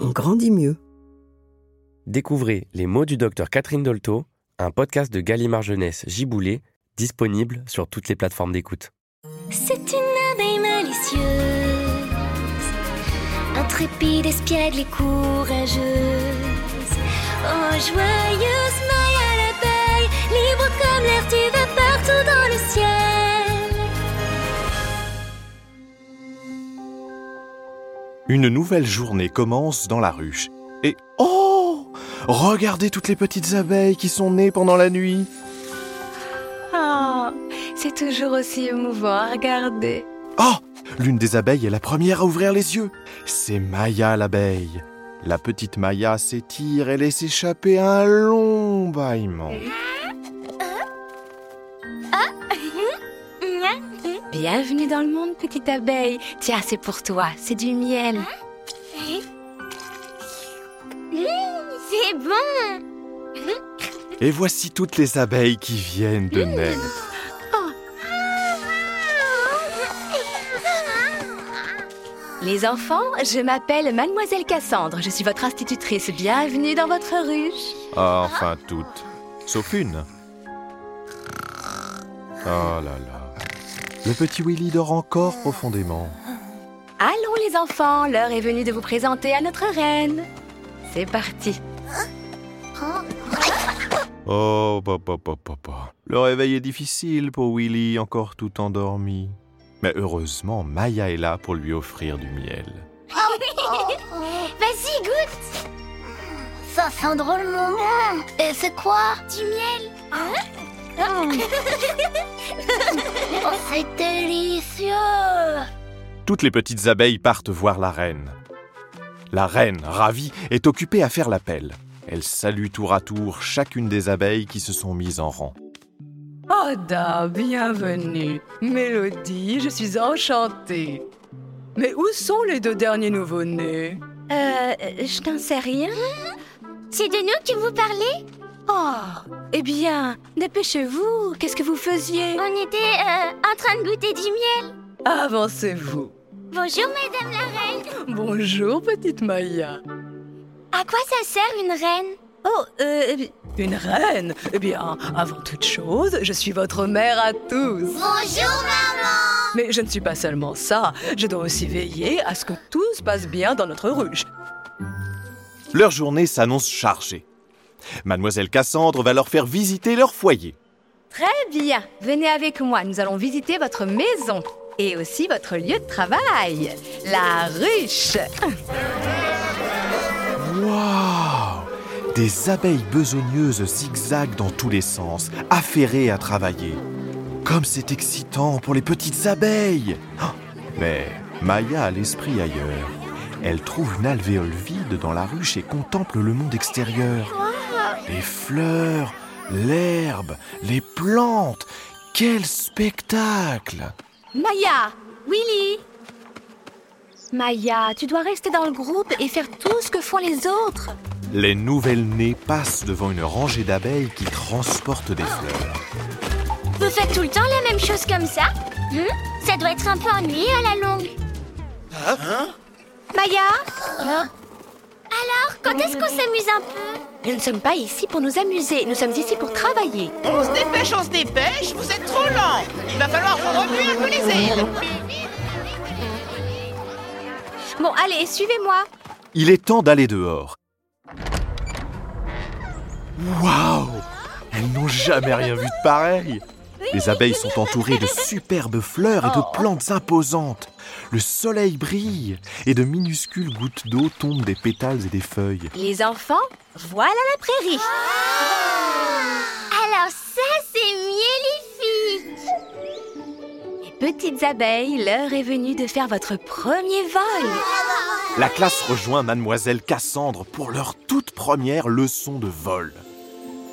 on grandit mieux. Découvrez Les mots du docteur Catherine Dolto, un podcast de Gallimard Jeunesse Giboulé, disponible sur toutes les plateformes d'écoute. C'est une abeille malicieuse, intrépide, espiègle et courageuse. Oh, joyeuse Une nouvelle journée commence dans la ruche. Et oh Regardez toutes les petites abeilles qui sont nées pendant la nuit. Oh, c'est toujours aussi émouvant à regarder. Oh L'une des abeilles est la première à ouvrir les yeux. C'est Maya l'abeille. La petite Maya s'étire et laisse échapper un long bâillement. Bienvenue dans le monde, petite abeille. Tiens, c'est pour toi, c'est du miel. C'est bon. Et voici toutes les abeilles qui viennent de naître. Les enfants, je m'appelle Mademoiselle Cassandre. Je suis votre institutrice. Bienvenue dans votre ruche. Ah, enfin toutes. Sauf une. Oh là là. Le petit Willy dort encore profondément. Allons les enfants, l'heure est venue de vous présenter à notre reine. C'est parti. Oh, papa, papa, papa. Le réveil est difficile pour Willy, encore tout endormi. Mais heureusement, Maya est là pour lui offrir du miel. Vas-y, goûte. Ça sent drôlement bon. Et c'est quoi? Du miel. Oh, c'est délicieux. Toutes les petites abeilles partent voir la reine. La reine, ravie, est occupée à faire l'appel. Elle salue tour à tour chacune des abeilles qui se sont mises en rang. Ada, bienvenue. Mélodie, je suis enchantée. Mais où sont les deux derniers nouveau-nés? Euh, je n'en sais rien. C'est de nous que vous parlez? Oh, eh bien, dépêchez-vous. Qu'est-ce que vous faisiez? On était euh, en train de goûter du miel. Avancez-vous. Bonjour, Madame la Reine. Bonjour, petite Maya. À quoi ça sert une reine? Oh, euh, Une reine? Eh bien, avant toute chose, je suis votre mère à tous. Bonjour, maman. Mais je ne suis pas seulement ça, je dois aussi veiller à ce que tout se passe bien dans notre ruche. Leur journée s'annonce chargée. Mademoiselle Cassandre va leur faire visiter leur foyer. très bien. Venez avec moi, nous allons visiter votre maison. Et aussi votre lieu de travail, la ruche. Waouh Des abeilles besogneuses zigzaguent dans tous les sens, affairées à travailler. Comme c'est excitant pour les petites abeilles Mais Maya a l'esprit ailleurs. Elle trouve une alvéole vide dans la ruche et contemple le monde extérieur. Les fleurs, l'herbe, les plantes. Quel spectacle Maya, Willy, Maya, tu dois rester dans le groupe et faire tout ce que font les autres. Les nouvelles-nées passent devant une rangée d'abeilles qui transportent des fleurs. Vous faites tout le temps la même chose comme ça Hmm? Ça doit être un peu ennuyeux à la longue. Maya, Alors, quand est-ce qu'on s'amuse un peu nous ne sommes pas ici pour nous amuser, nous sommes ici pour travailler. On se dépêche, on se dépêche, vous êtes trop lent. Il va falloir vous remuer un peu les ailes. Bon, allez, suivez-moi. Il est temps d'aller dehors. Waouh Elles n'ont jamais rien vu de pareil Les abeilles sont entourées de superbes fleurs et de plantes imposantes. Le soleil brille et de minuscules gouttes d'eau tombent des pétales et des feuilles. Les enfants, voilà la prairie. Alors ça, c'est mielifique Les petites abeilles, l'heure est venue de faire votre premier vol. La classe rejoint mademoiselle Cassandre pour leur toute première leçon de vol.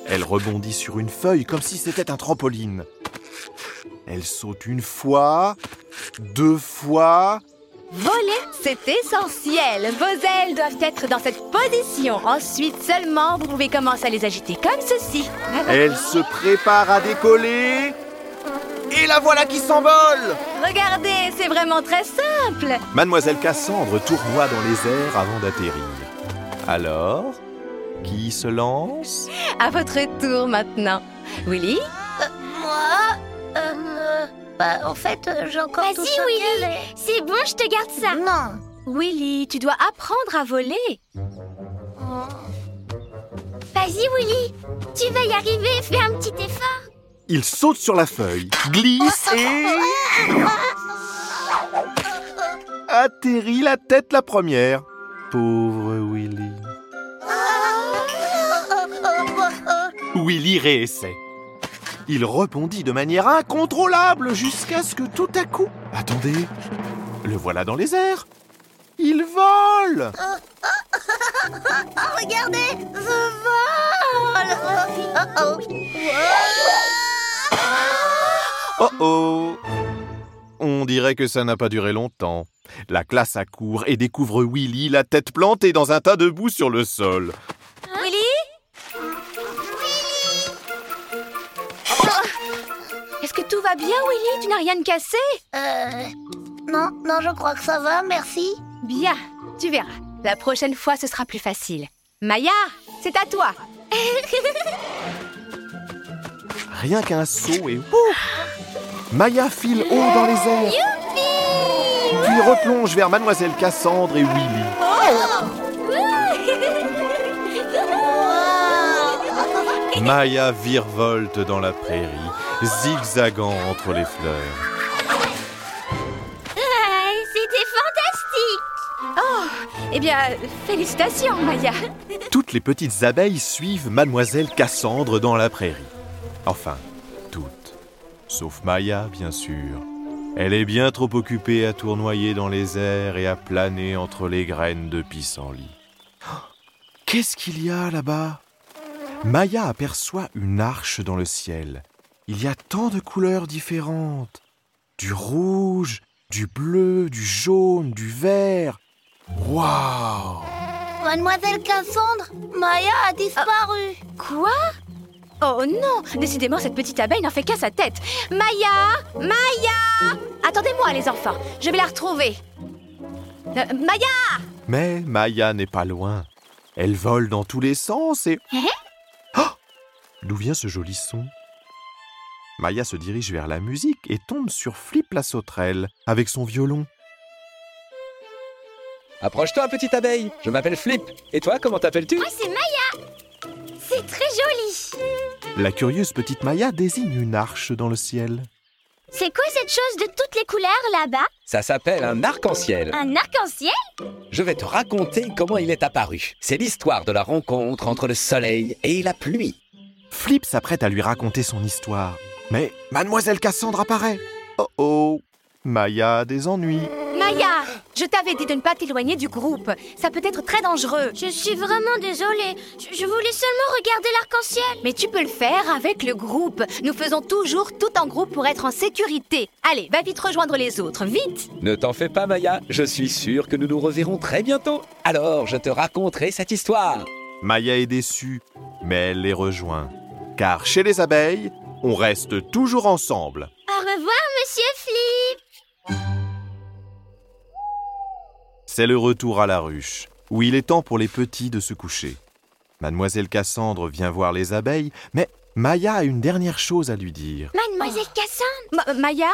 Elle rebondit sur une feuille comme si c'était un trampoline. Elle saute une fois, deux fois, Voler, c'est essentiel. Vos ailes doivent être dans cette position. Ensuite seulement, vous pouvez commencer à les agiter comme ceci. Elle se prépare à décoller. Et la voilà qui s'envole Regardez, c'est vraiment très simple. Mademoiselle Cassandre tournoie dans les airs avant d'atterrir. Alors, qui se lance? À votre tour maintenant. Willy? Moi? euh, Bah, en fait, euh, j'ai encore Vas-y, tout ça Willy. C'est bon, je te garde ça. Non. Willy, tu dois apprendre à voler. Vas-y, Willy. Tu vas y arriver. Fais un petit effort. Il saute sur la feuille, glisse et... Atterrit la tête la première. Pauvre Willy. Willy réessaie. Il rebondit de manière incontrôlable jusqu'à ce que tout à coup... Attendez, le voilà dans les airs. Il vole Regardez, je vole Oh, oh. Oh oh On dirait que ça n'a pas duré longtemps. La classe accourt et découvre Willy la tête plantée dans un tas de boue sur le sol. Que tout va bien, Willy? Tu n'as rien de cassé? Euh... Non, non, je crois que ça va, merci. Bien, tu verras. La prochaine fois, ce sera plus facile. Maya, c'est à toi. Rien qu'un saut et pouf Maya file haut dans les airs. Puis replonge vers Mademoiselle Cassandre et Willy. Maya virevolte dans la prairie, zigzagant entre les fleurs. C'était fantastique. Eh bien, félicitations, Maya. Toutes les petites abeilles suivent Mademoiselle Cassandre dans la prairie. Enfin, toutes. Sauf Maya, bien sûr. Elle est bien trop occupée à tournoyer dans les airs et à planer entre les graines de pissenlit. Oh, Qu'est-ce qu'il y a là-bas? Maya aperçoit une arche dans le ciel. Il y a tant de couleurs différentes. Du rouge, du bleu, du jaune, du vert. Waouh Mademoiselle Cassandre, Maya a disparu. Quoi? Oh non Décidément, cette petite abeille n'en fait qu'à sa tête. Maya Maya Attendez-moi, les enfants. Je vais la retrouver. Euh, Maya Mais Maya n'est pas loin. Elle vole dans tous les sens et... Oh D'où vient ce joli son? Maya se dirige vers la musique et tombe sur Flip la sauterelle avec son violon. Approche-toi, petite abeille. Je m'appelle Flip. Et toi, comment t'appelles-tu Moi, c'est Maya. C'est très joli. La curieuse petite Maya désigne une arche dans le ciel. C'est quoi cette chose de toutes les couleurs là-bas? Ça s'appelle un arc-en-ciel. Un arc-en-ciel? Je vais te raconter comment il est apparu. C'est l'histoire de la rencontre entre le soleil et la pluie. Flip s'apprête à lui raconter son histoire. Mais Mademoiselle Cassandre apparaît. Oh oh Maya a des ennuis. Maya Je t'avais dit de ne pas t'éloigner du groupe. Ça peut être très dangereux. Je suis vraiment désolée. Je, je voulais seulement regarder l'arc-en-ciel. Mais tu peux le faire avec le groupe. Nous faisons toujours tout en groupe pour être en sécurité. Allez, va vite rejoindre les autres, vite Ne t'en fais pas, Maya. Je suis sûr que nous nous reverrons très bientôt. Alors, je te raconterai cette histoire. Maya est déçue, mais elle les rejoint. Car chez les abeilles, on reste toujours ensemble. Au revoir, monsieur Flip. C'est le retour à la ruche, où il est temps pour les petits de se coucher. Mademoiselle Cassandre vient voir les abeilles, mais Maya a une dernière chose à lui dire. Mademoiselle Cassandre, Ma- Maya?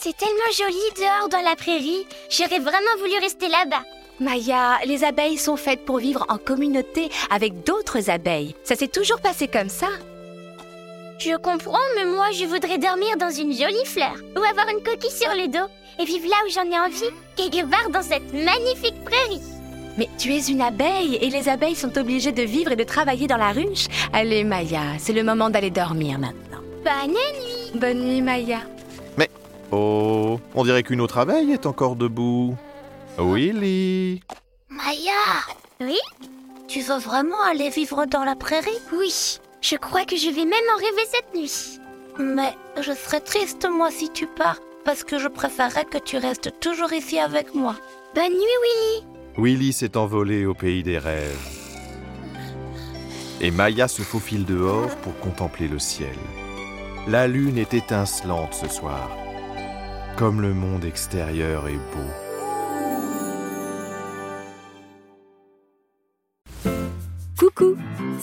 C'est tellement joli dehors dans la prairie. J'aurais vraiment voulu rester là-bas. Maya, les abeilles sont faites pour vivre en communauté avec d'autres abeilles. Ça s'est toujours passé comme ça. Je comprends, mais moi, je voudrais dormir dans une jolie fleur ou avoir une coquille sur le dos et vivre là où j'en ai envie, quelque part dans cette magnifique prairie. Mais tu es une abeille et les abeilles sont obligées de vivre et de travailler dans la ruche. Allez, Maya, c'est le moment d'aller dormir maintenant. Bonne nuit. Bonne nuit, Maya. Oh, on dirait qu'une autre abeille est encore debout. Willy Maya Oui? Tu veux vraiment aller vivre dans la prairie? Oui, je crois que je vais même en rêver cette nuit. Mais je serais triste, moi, si tu pars, parce que je préférerais que tu restes toujours ici avec moi. Bonne nuit, Willy. Willy s'est envolé au pays des rêves. Et Maya se faufile dehors pour contempler le ciel. La lune est étincelante ce soir. Comme le monde extérieur est beau.